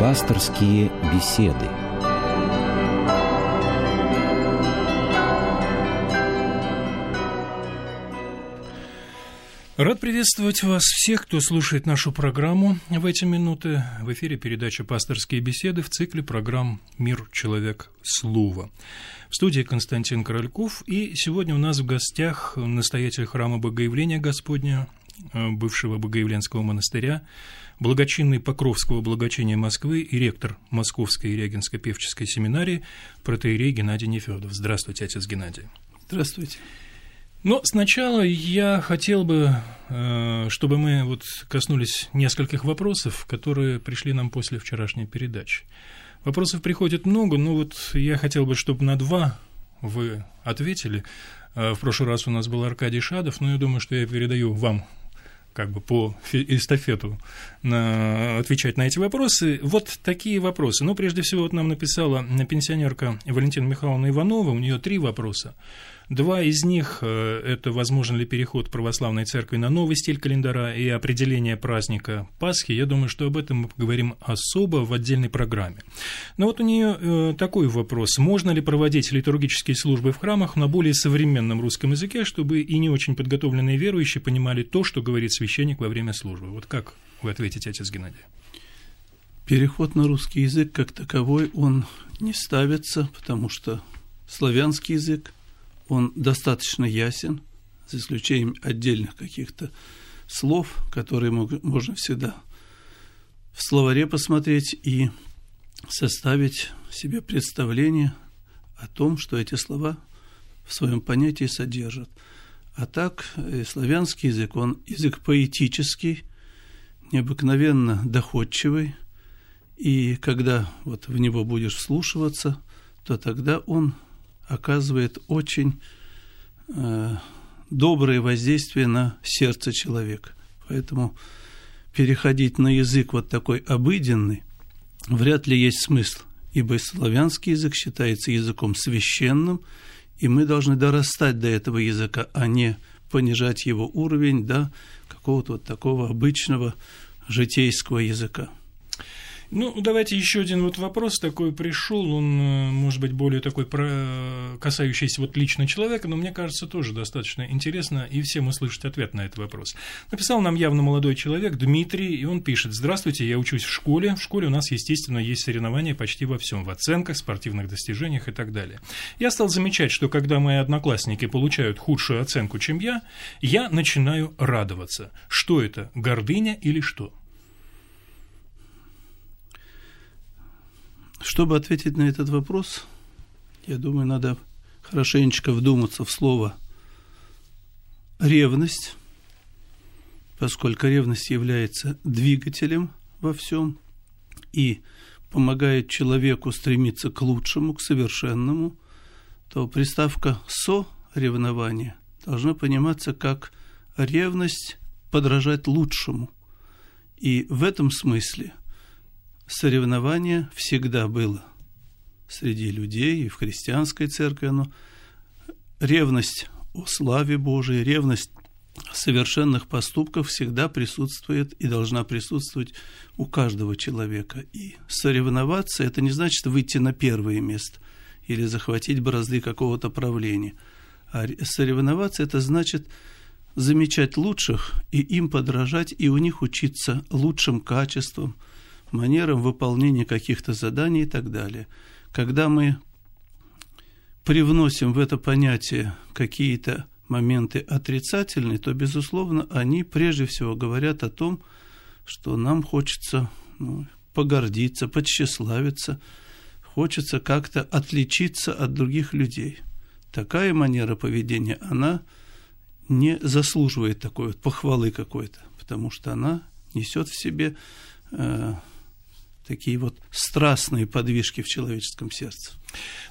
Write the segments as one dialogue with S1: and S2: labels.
S1: Пасторские беседы.
S2: Рад приветствовать вас всех, кто слушает нашу программу в эти минуты. В эфире передача «Пасторские беседы» в цикле программ «Мир. Человек. Слово». В студии Константин Корольков, и сегодня у нас в гостях настоятель храма Богоявления Господня, э, бывшего Богоявленского монастыря, благочинный Покровского благочиния Москвы и ректор Московской Регенской певческой семинарии протеерей Геннадий Нефёдов. Здравствуйте, отец Геннадий.
S3: Здравствуйте.
S2: Но сначала я хотел бы, э, чтобы мы вот коснулись нескольких вопросов, которые пришли нам после вчерашней передачи. Вопросов приходит много, но вот я хотел бы, чтобы на два вы ответили. Э, в прошлый раз у нас был Аркадий Шадов, но я думаю, что я передаю вам как бы по эстафету на, отвечать на эти вопросы. Вот такие вопросы. Ну, прежде всего, вот нам написала пенсионерка Валентина Михайловна Иванова, у нее три вопроса. Два из них э, – это возможен ли переход православной церкви на новый стиль календаря и определение праздника Пасхи. Я думаю, что об этом мы поговорим особо в отдельной программе. Но вот у нее э, такой вопрос. Можно ли проводить литургические службы в храмах на более современном русском языке, чтобы и не очень подготовленные верующие понимали то, что говорит священник во время службы? Вот как вы ответите, отец Геннадий?
S3: Переход на русский язык как таковой, он не ставится, потому что славянский язык – он достаточно ясен, за исключением отдельных каких-то слов, которые можно всегда в словаре посмотреть и составить себе представление о том, что эти слова в своем понятии содержат. А так, э, славянский язык, он язык поэтический, необыкновенно доходчивый, и когда вот в него будешь вслушиваться, то тогда он оказывает очень э, доброе воздействие на сердце человека. Поэтому переходить на язык вот такой обыденный вряд ли есть смысл, ибо славянский язык считается языком священным, и мы должны дорастать до этого языка, а не понижать его уровень до какого-то вот такого обычного житейского языка.
S2: Ну, давайте еще один вот вопрос такой пришел, он, э, может быть, более такой про... касающийся вот лично человека, но мне кажется, тоже достаточно интересно и всем услышать ответ на этот вопрос. Написал нам явно молодой человек, Дмитрий, и он пишет, здравствуйте, я учусь в школе, в школе у нас, естественно, есть соревнования почти во всем, в оценках, спортивных достижениях и так далее. Я стал замечать, что когда мои одноклассники получают худшую оценку, чем я, я начинаю радоваться. Что это, гордыня или что?
S3: Чтобы ответить на этот вопрос, я думаю, надо хорошенечко вдуматься в слово ревность, поскольку ревность является двигателем во всем и помогает человеку стремиться к лучшему, к совершенному, то приставка «со» ревнование должна пониматься как ревность подражать лучшему. И в этом смысле соревнование всегда было среди людей и в христианской церкви оно ревность о славе Божией, ревность совершенных поступков всегда присутствует и должна присутствовать у каждого человека. И соревноваться – это не значит выйти на первое место или захватить бразды какого-то правления. А соревноваться – это значит замечать лучших и им подражать, и у них учиться лучшим качествам – манерам выполнения каких-то заданий и так далее. Когда мы привносим в это понятие какие-то моменты отрицательные, то, безусловно, они прежде всего говорят о том, что нам хочется ну, погордиться, подсчастливиться, хочется как-то отличиться от других людей. Такая манера поведения, она не заслуживает такой вот похвалы какой-то, потому что она несет в себе э, такие вот страстные подвижки в человеческом сердце.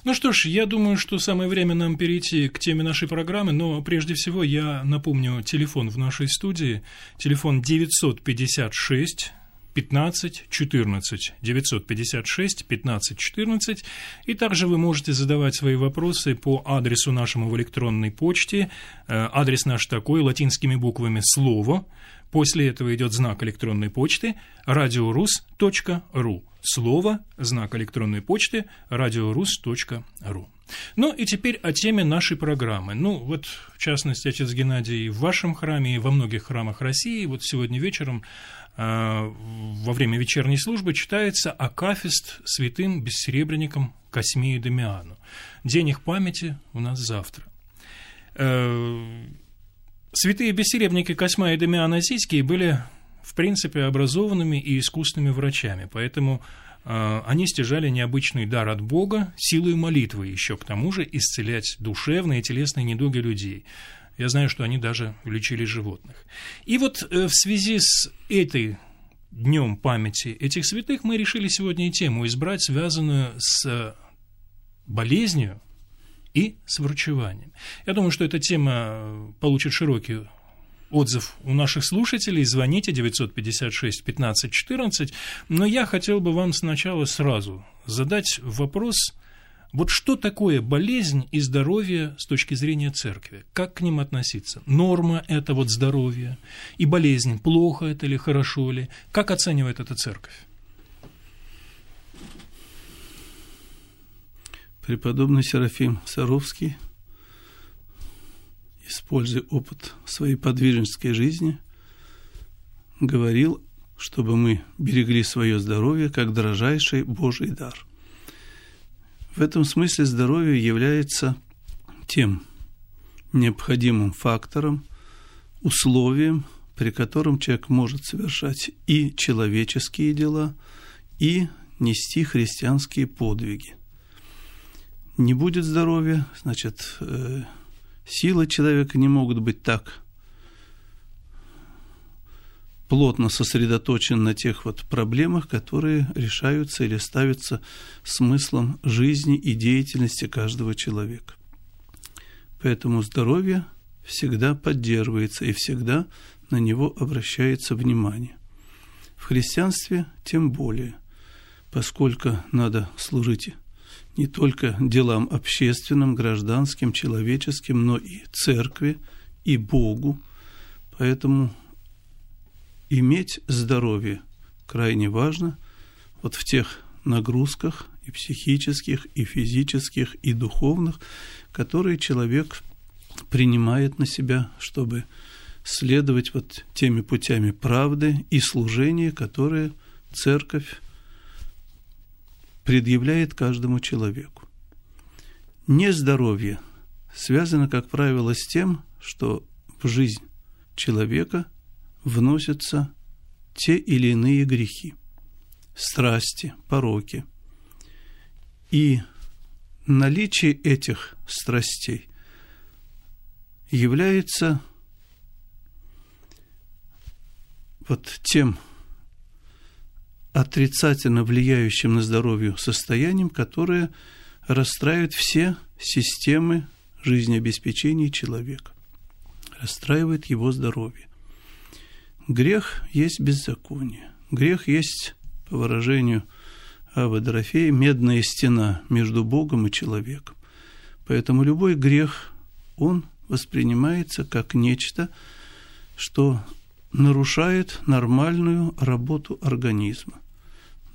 S2: Ну что ж, я думаю, что самое время нам перейти к теме нашей программы, но прежде всего я напомню телефон в нашей студии, телефон 956 15 14 956 15 14 и также вы можете задавать свои вопросы по адресу нашему в электронной почте. Э, адрес наш такой, латинскими буквами «Слово». После этого идет знак электронной почты radiorus.ru. Слово, знак электронной почты radiorus.ru. Ну и теперь о теме нашей программы. Ну вот, в частности, отец Геннадий в вашем храме и во многих храмах России вот сегодня вечером э, во время вечерней службы читается Акафист святым бессеребренником Космею Дамиану. День их памяти у нас завтра. Э, святые бессеребники Косьма и Дамиан Азийские были, в принципе, образованными и искусными врачами, поэтому а, они стяжали необычный дар от Бога, силой молитвы еще к тому же исцелять душевные и телесные недуги людей. Я знаю, что они даже лечили животных. И вот э, в связи с этой днем памяти этих святых мы решили сегодня и тему избрать, связанную с болезнью и с врачеванием. Я думаю, что эта тема получит широкий отзыв у наших слушателей. Звоните 956 15 14. Но я хотел бы вам сначала сразу задать вопрос, вот что такое болезнь и здоровье с точки зрения церкви? Как к ним относиться? Норма – это вот здоровье, и болезнь – плохо это или хорошо ли? Как оценивает это церковь?
S3: Преподобный Серафим Саровский – используя опыт своей подвижнической жизни, говорил, чтобы мы берегли свое здоровье как дорожайший Божий дар. В этом смысле здоровье является тем необходимым фактором, условием, при котором человек может совершать и человеческие дела, и нести христианские подвиги. Не будет здоровья, значит, э, Силы человека не могут быть так плотно сосредоточен на тех вот проблемах, которые решаются или ставятся смыслом жизни и деятельности каждого человека. Поэтому здоровье всегда поддерживается и всегда на него обращается внимание. В христианстве тем более, поскольку надо служить не только делам общественным, гражданским, человеческим, но и церкви, и Богу. Поэтому иметь здоровье крайне важно вот в тех нагрузках и психических, и физических, и духовных, которые человек принимает на себя, чтобы следовать вот теми путями правды и служения, которые церковь предъявляет каждому человеку. Нездоровье связано, как правило, с тем, что в жизнь человека вносятся те или иные грехи, страсти, пороки. И наличие этих страстей является вот тем отрицательно влияющим на здоровье состоянием, которое расстраивает все системы жизнеобеспечения человека, расстраивает его здоровье. Грех есть беззаконие. Грех есть, по выражению Дорофея, медная стена между Богом и человеком. Поэтому любой грех, он воспринимается как нечто, что нарушает нормальную работу организма.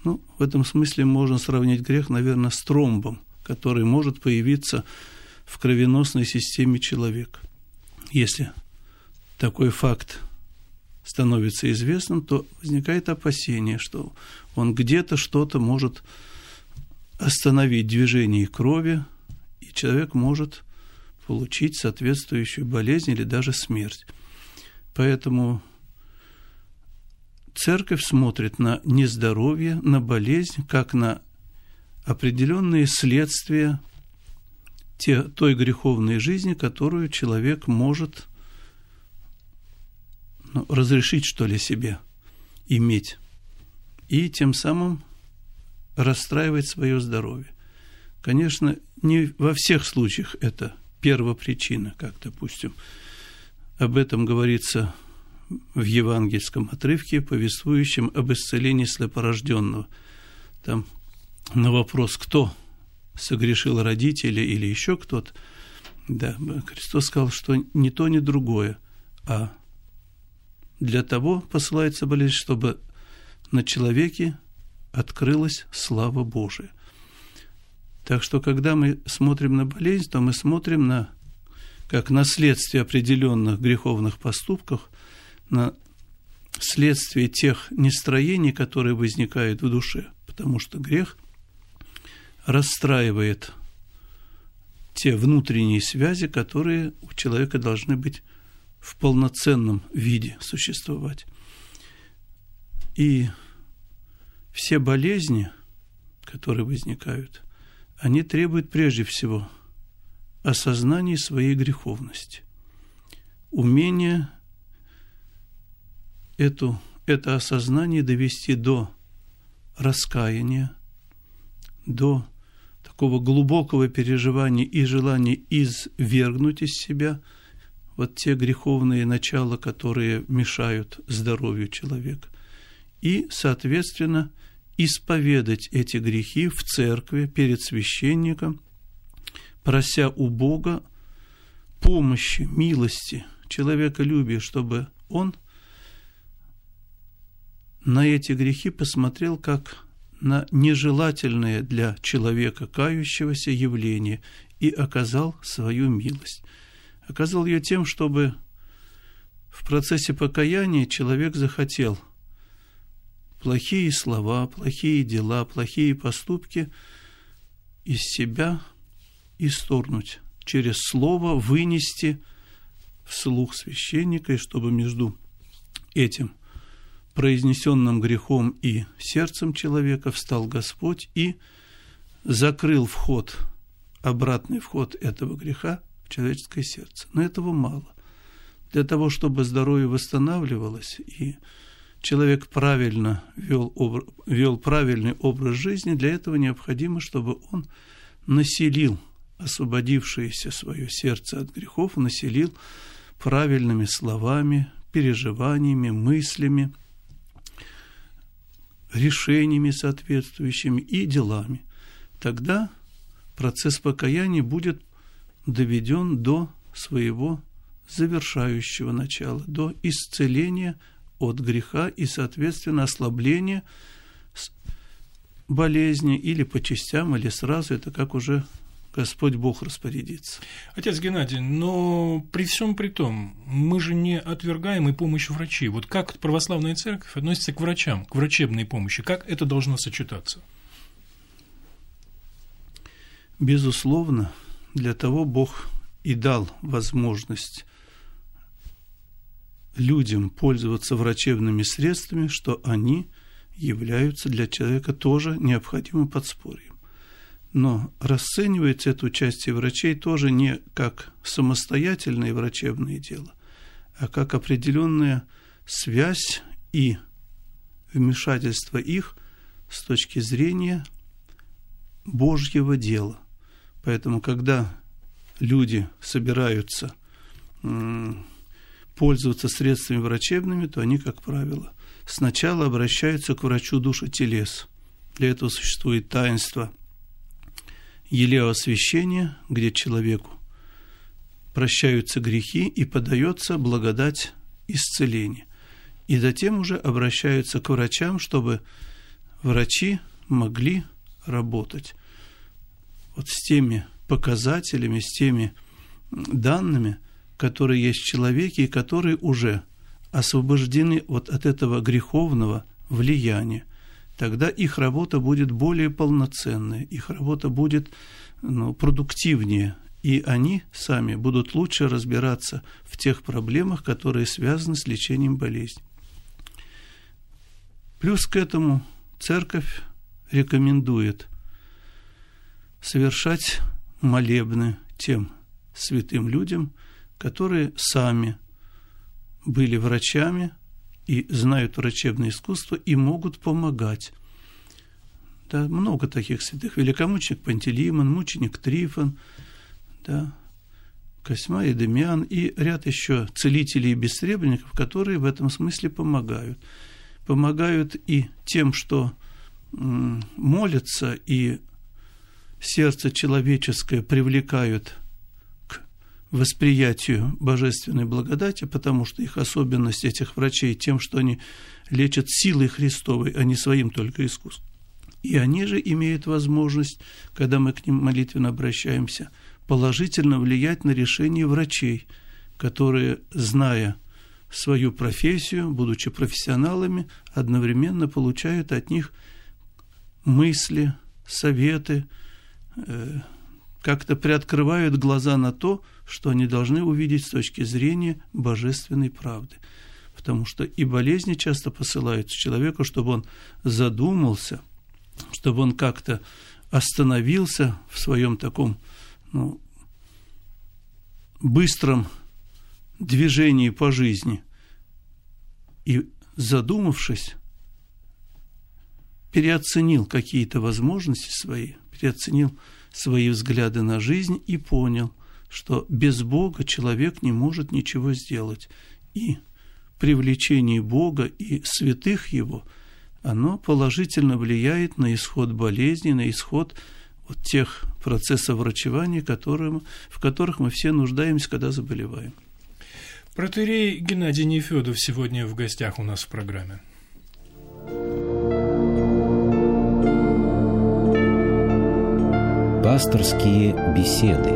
S3: Ну, в этом смысле можно сравнить грех, наверное, с тромбом, который может появиться в кровеносной системе человека. Если такой факт становится известным, то возникает опасение, что он где-то что-то может остановить движение крови, и человек может получить соответствующую болезнь или даже смерть. Поэтому церковь смотрит на нездоровье, на болезнь, как на определенные следствия те, той греховной жизни, которую человек может ну, разрешить, что ли, себе иметь. И тем самым расстраивать свое здоровье. Конечно, не во всех случаях это первопричина, как, допустим, об этом говорится в евангельском отрывке, повествующем об исцелении слепорожденного. Там на вопрос, кто согрешил родители или еще кто-то, да, Христос сказал, что ни то, ни другое, а для того посылается болезнь, чтобы на человеке открылась слава Божия. Так что, когда мы смотрим на болезнь, то мы смотрим на как наследствие определенных греховных поступков, на следствие тех нестроений, которые возникают в душе, потому что грех расстраивает те внутренние связи, которые у человека должны быть в полноценном виде существовать. И все болезни, которые возникают, они требуют прежде всего осознания своей греховности, умения эту, это осознание довести до раскаяния, до такого глубокого переживания и желания извергнуть из себя вот те греховные начала, которые мешают здоровью человека. И, соответственно, исповедать эти грехи в церкви перед священником, прося у Бога помощи, милости, человека любя, чтобы он на эти грехи посмотрел как на нежелательное для человека кающегося явление и оказал свою милость. Оказал ее тем, чтобы в процессе покаяния человек захотел – плохие слова, плохие дела, плохие поступки из себя исторгнуть, через слово вынести вслух священника, и чтобы между этим произнесенным грехом и сердцем человека встал Господь и закрыл вход, обратный вход этого греха в человеческое сердце. Но этого мало. Для того, чтобы здоровье восстанавливалось и человек правильно вел, вел правильный образ жизни, для этого необходимо, чтобы он населил освободившееся свое сердце от грехов, населил правильными словами, переживаниями, мыслями, решениями соответствующими и делами. Тогда процесс покаяния будет доведен до своего завершающего начала, до исцеления – от греха и, соответственно, ослабление болезни или по частям, или сразу, это как уже Господь Бог распорядится.
S2: Отец Геннадий, но при всем при том, мы же не отвергаем и помощь врачей. Вот как православная церковь относится к врачам, к врачебной помощи? Как это должно сочетаться?
S3: Безусловно, для того Бог и дал возможность людям пользоваться врачебными средствами, что они являются для человека тоже необходимым подспорьем. Но расценивается это участие врачей тоже не как самостоятельное врачебное дело, а как определенная связь и вмешательство их с точки зрения Божьего дела. Поэтому, когда люди собираются пользоваться средствами врачебными, то они, как правило, сначала обращаются к врачу души телес. Для этого существует таинство елеосвящения, где человеку прощаются грехи и подается благодать исцеления. И затем уже обращаются к врачам, чтобы врачи могли работать вот с теми показателями, с теми данными, которые есть в человеке и которые уже освобождены вот от этого греховного влияния, тогда их работа будет более полноценная, их работа будет ну, продуктивнее, и они сами будут лучше разбираться в тех проблемах, которые связаны с лечением болезни. Плюс к этому церковь рекомендует совершать молебны тем святым людям, которые сами были врачами и знают врачебное искусство и могут помогать. Да, много таких святых. Великомученик Пантелеймон, мученик Трифон, да, Косьма и Демьян, и ряд еще целителей и бессребренников, которые в этом смысле помогают. Помогают и тем, что молятся, и сердце человеческое привлекают восприятию божественной благодати, потому что их особенность этих врачей тем, что они лечат силой Христовой, а не своим только искусством. И они же имеют возможность, когда мы к ним молитвенно обращаемся, положительно влиять на решение врачей, которые, зная свою профессию, будучи профессионалами, одновременно получают от них мысли, советы, э, как-то приоткрывают глаза на то, что они должны увидеть с точки зрения божественной правды. Потому что и болезни часто посылаются человеку, чтобы он задумался – чтобы он как-то остановился в своем таком ну, быстром движении по жизни и, задумавшись, переоценил какие-то возможности свои, переоценил свои взгляды на жизнь и понял, что без Бога человек не может ничего сделать. И привлечение Бога и святых Его – оно положительно влияет на исход болезни, на исход вот тех процессов врачевания, которым, в которых мы все нуждаемся, когда заболеваем.
S2: Протерей Геннадий Нефедов сегодня в гостях у нас в программе.
S1: Пасторские беседы.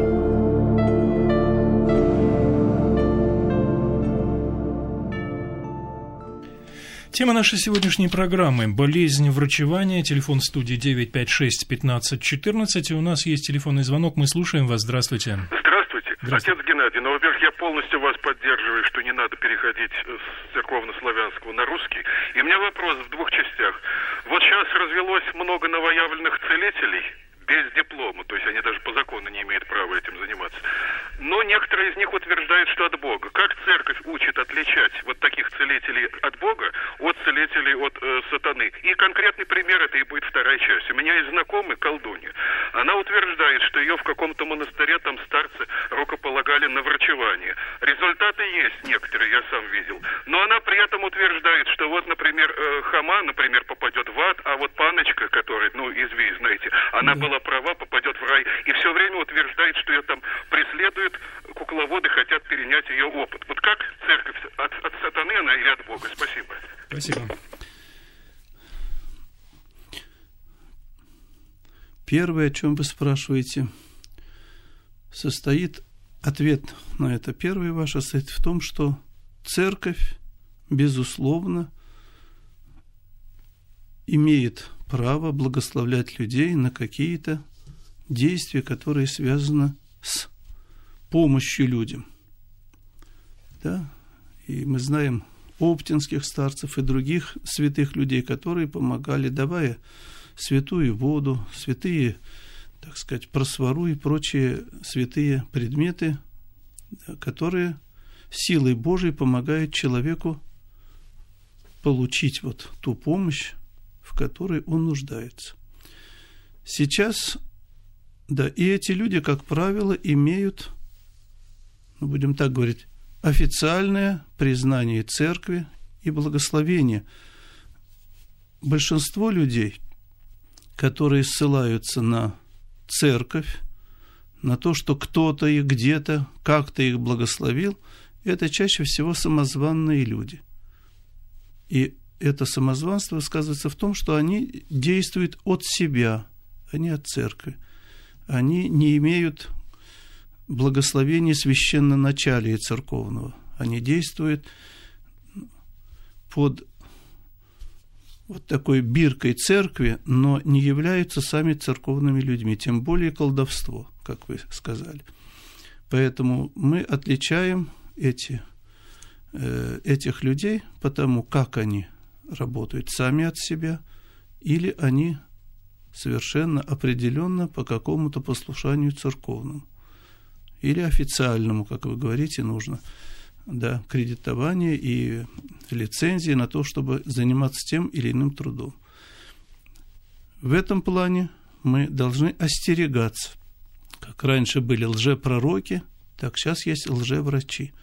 S2: Тема нашей сегодняшней программы – болезнь врачевания. Телефон студии 956 15 14. И у нас есть телефонный звонок. Мы слушаем вас. Здравствуйте.
S4: Здравствуйте. Здравствуйте. Отец Геннадий, ну, во-первых, я полностью вас поддерживаю, что не надо переходить с церковно-славянского на русский. И у меня вопрос в двух частях. Вот сейчас развелось много новоявленных целителей – без диплома, то есть они даже по закону не имеют права этим заниматься. Но некоторые из них утверждают, что от Бога. Как церковь учит отличать вот таких целителей от Бога от целителей от э, сатаны? И конкретный пример, это и будет вторая часть. У меня есть знакомый, колдунья. Она утверждает, что ее в каком-то монастыре там старцы рукополагали на врачевание. Результаты есть некоторые, я сам видел. Но она при этом утверждает, что вот, например, э, Хама, например, попадет в ад, а вот паночка, которая, ну, известна, знаете, она была права, попадет в рай. И все время утверждает, что ее там преследуют, кукловоды хотят перенять ее опыт. Вот как церковь, от, от сатаны она или от Бога? Спасибо.
S2: Спасибо.
S3: Первое, о чем вы спрашиваете, состоит ответ на это. Первое ваше состоит в том, что церковь, безусловно, имеет право благословлять людей на какие-то действия, которые связаны с помощью людям. Да? И мы знаем оптинских старцев и других святых людей, которые помогали, давая святую воду, святые, так сказать, просвору и прочие святые предметы, которые силой Божией помогают человеку получить вот ту помощь, в которой он нуждается. Сейчас, да, и эти люди, как правило, имеют, ну, будем так говорить, официальное признание церкви и благословение. Большинство людей, которые ссылаются на церковь, на то, что кто-то их где-то как-то их благословил, это чаще всего самозванные люди. И это самозванство сказывается в том, что они действуют от себя, а не от церкви. Они не имеют благословения священноначалия церковного. Они действуют под вот такой биркой церкви, но не являются сами церковными людьми, тем более колдовство, как вы сказали. Поэтому мы отличаем эти, э, этих людей потому, как они работают сами от себя, или они совершенно определенно по какому-то послушанию церковному, или официальному, как вы говорите, нужно да, кредитование и лицензии на то, чтобы заниматься тем или иным трудом. В этом плане мы должны остерегаться. Как раньше были лжепророки, так сейчас есть лжеврачи,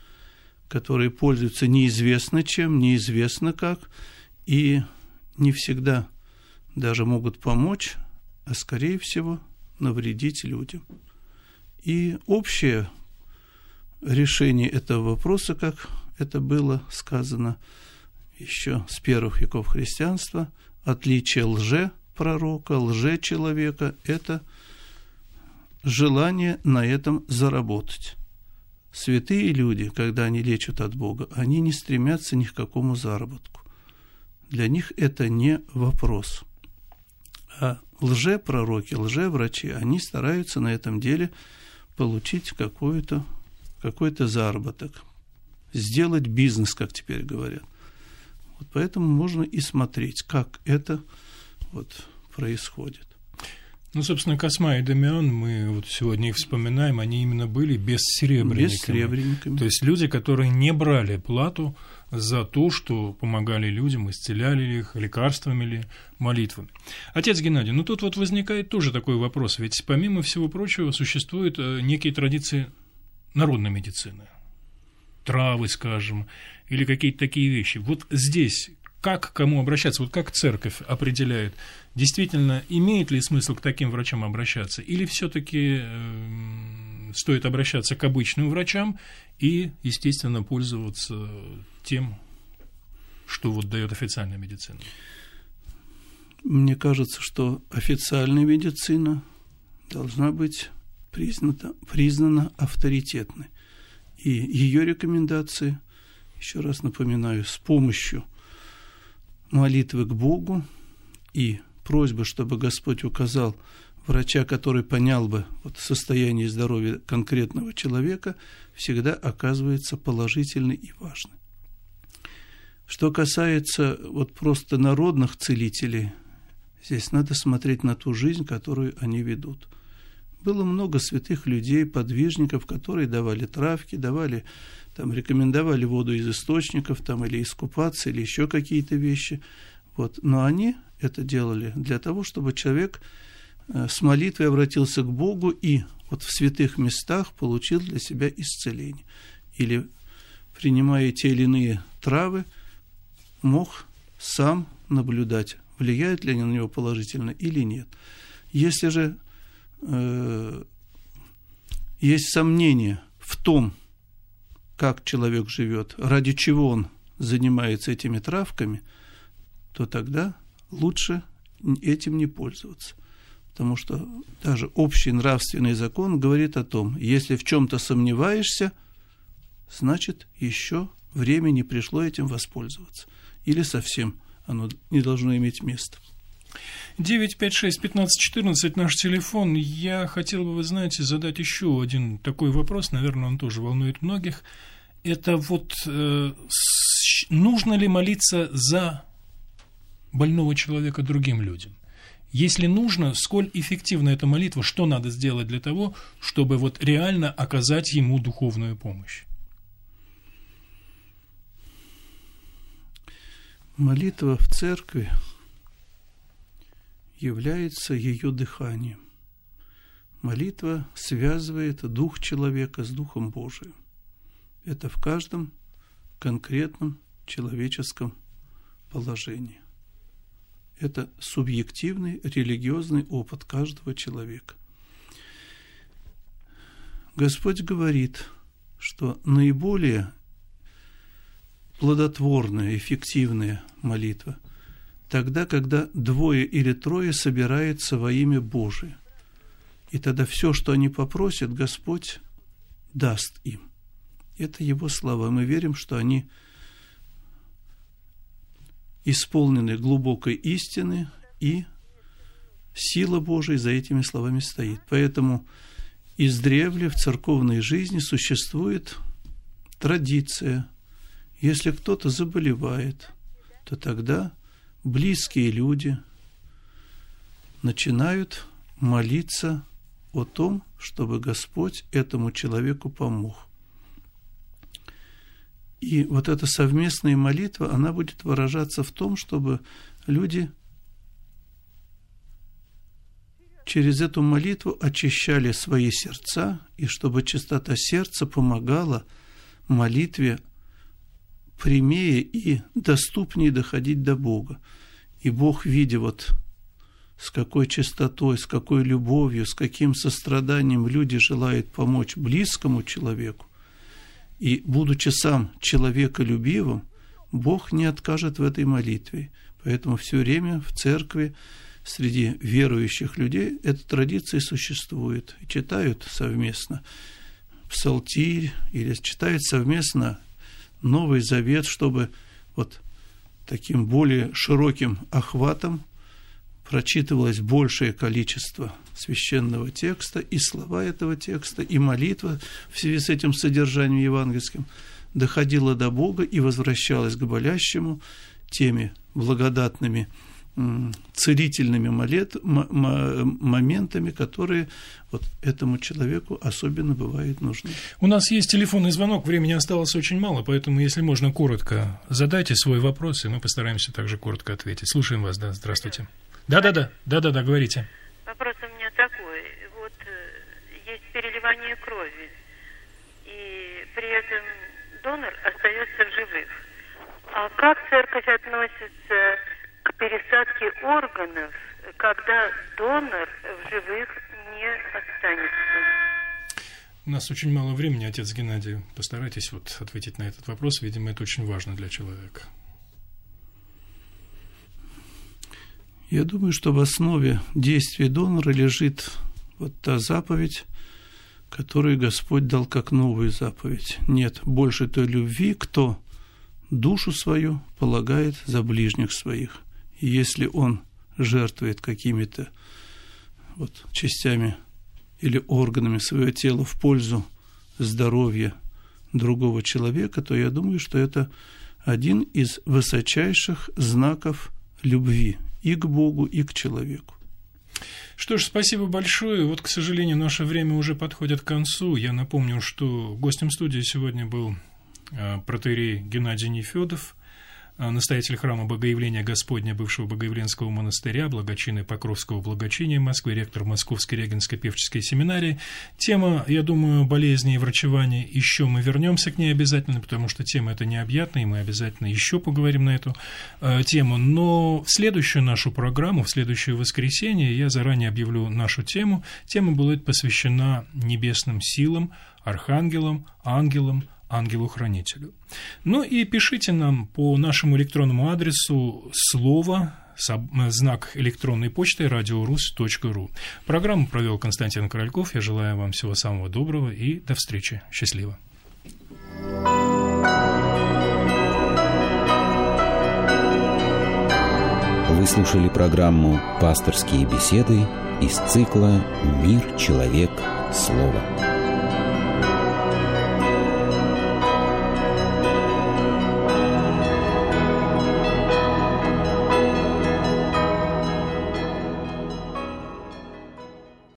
S3: которые пользуются неизвестно чем, неизвестно как, и не всегда даже могут помочь, а скорее всего навредить людям. И общее решение этого вопроса, как это было сказано еще с первых веков христианства, отличие лже пророка, лже человека – это желание на этом заработать. Святые люди, когда они лечат от Бога, они не стремятся ни к какому заработку. Для них это не вопрос. А лжепророки, лжеврачи, они стараются на этом деле получить какой-то какой заработок, сделать бизнес, как теперь говорят. Вот поэтому можно и смотреть, как это вот происходит.
S2: Ну, собственно, Косма и Дамиан, мы вот сегодня их вспоминаем, они именно были без серебряниками.
S3: Без серебряниками.
S2: То есть люди, которые не брали плату за то, что помогали людям, исцеляли их лекарствами или молитвами. Отец Геннадий, ну тут вот возникает тоже такой вопрос, ведь помимо всего прочего существуют э, некие традиции народной медицины, травы, скажем, или какие-то такие вещи. Вот здесь как к кому обращаться, вот как церковь определяет, действительно имеет ли смысл к таким врачам обращаться, или все-таки э, стоит обращаться к обычным врачам и, естественно, пользоваться тем, что вот дает официальная медицина?
S3: Мне кажется, что официальная медицина должна быть признана, признана авторитетной. И ее рекомендации, еще раз напоминаю, с помощью – молитвы к Богу и просьбы, чтобы Господь указал врача, который понял бы вот состояние здоровья конкретного человека, всегда оказывается положительной и важной. Что касается вот просто народных целителей, здесь надо смотреть на ту жизнь, которую они ведут. Было много святых людей, подвижников, которые давали травки, давали там рекомендовали воду из источников, там, или искупаться, или еще какие-то вещи. Вот. Но они это делали для того, чтобы человек с молитвой обратился к Богу и вот в святых местах получил для себя исцеление. Или, принимая те или иные травы, мог сам наблюдать, влияет ли они на него положительно или нет. Если же э, есть сомнения в том, как человек живет, ради чего он занимается этими травками, то тогда лучше этим не пользоваться. Потому что даже общий нравственный закон говорит о том, если в чем-то сомневаешься, значит, еще время не пришло этим воспользоваться. Или совсем оно не должно иметь места.
S2: 956-1514 наш телефон. Я хотел бы, вы знаете, задать еще один такой вопрос, наверное, он тоже волнует многих. Это вот э, нужно ли молиться за больного человека другим людям? Если нужно, сколь эффективна эта молитва, что надо сделать для того, чтобы вот реально оказать ему духовную помощь?
S3: Молитва в церкви является ее дыханием. Молитва связывает дух человека с Духом Божиим. Это в каждом конкретном человеческом положении. Это субъективный религиозный опыт каждого человека. Господь говорит, что наиболее плодотворная, эффективная молитва – тогда, когда двое или трое собираются во имя Божие. И тогда все, что они попросят, Господь даст им. Это Его слова. Мы верим, что они исполнены глубокой истины, и сила Божия за этими словами стоит. Поэтому издревле в церковной жизни существует традиция. Если кто-то заболевает, то тогда – близкие люди начинают молиться о том, чтобы Господь этому человеку помог. И вот эта совместная молитва, она будет выражаться в том, чтобы люди через эту молитву очищали свои сердца, и чтобы чистота сердца помогала молитве прямее и доступнее доходить до Бога. И Бог, видя вот с какой чистотой, с какой любовью, с каким состраданием люди желают помочь близкому человеку, и будучи сам человеколюбивым, Бог не откажет в этой молитве. Поэтому все время в церкви среди верующих людей эта традиция существует. Читают совместно псалтирь или читают совместно Новый Завет, чтобы вот таким более широким охватом прочитывалось большее количество священного текста, и слова этого текста, и молитва в связи с этим содержанием евангельским доходила до Бога и возвращалась к болящему теми благодатными целительными молет, моментами, которые вот этому человеку особенно бывают нужны.
S2: У нас есть телефонный звонок, времени осталось очень мало, поэтому, если можно, коротко задайте свой вопрос, и мы постараемся также коротко ответить. Слушаем вас, да, здравствуйте. Да-да-да, да-да-да, говорите.
S5: Вопрос у меня такой. Вот э, есть переливание крови, и при этом донор остается в живых. А как церковь относится к пересадке органов, когда донор в живых не останется?
S2: У нас очень мало времени, отец Геннадий. Постарайтесь вот ответить на этот вопрос. Видимо, это очень важно для человека.
S3: Я думаю, что в основе действия донора лежит вот та заповедь, которую Господь дал как новую заповедь. Нет больше той любви, кто душу свою полагает за ближних своих. И если он жертвует какими-то вот частями или органами своего тела в пользу здоровья другого человека, то я думаю, что это один из высочайших знаков любви и к Богу, и к человеку.
S2: Что ж, спасибо большое. Вот, к сожалению, наше время уже подходит к концу. Я напомню, что гостем студии сегодня был а, протеерей Геннадий Нефедов, настоятель храма Богоявления Господня бывшего Богоявленского монастыря, благочины Покровского благочиния Москвы, ректор Московской Регенской певческой семинарии. Тема, я думаю, болезни и врачевания, еще мы вернемся к ней обязательно, потому что тема эта необъятная, и мы обязательно еще поговорим на эту э, тему. Но в следующую нашу программу, в следующее воскресенье, я заранее объявлю нашу тему. Тема будет посвящена небесным силам, архангелам, ангелам, ангелу-хранителю. Ну и пишите нам по нашему электронному адресу слово знак электронной почты радиорус.ру. Программу провел Константин Корольков. Я желаю вам всего самого доброго и до встречи. Счастливо.
S1: Вы слушали программу «Пасторские беседы» из цикла «Мир, человек, слово».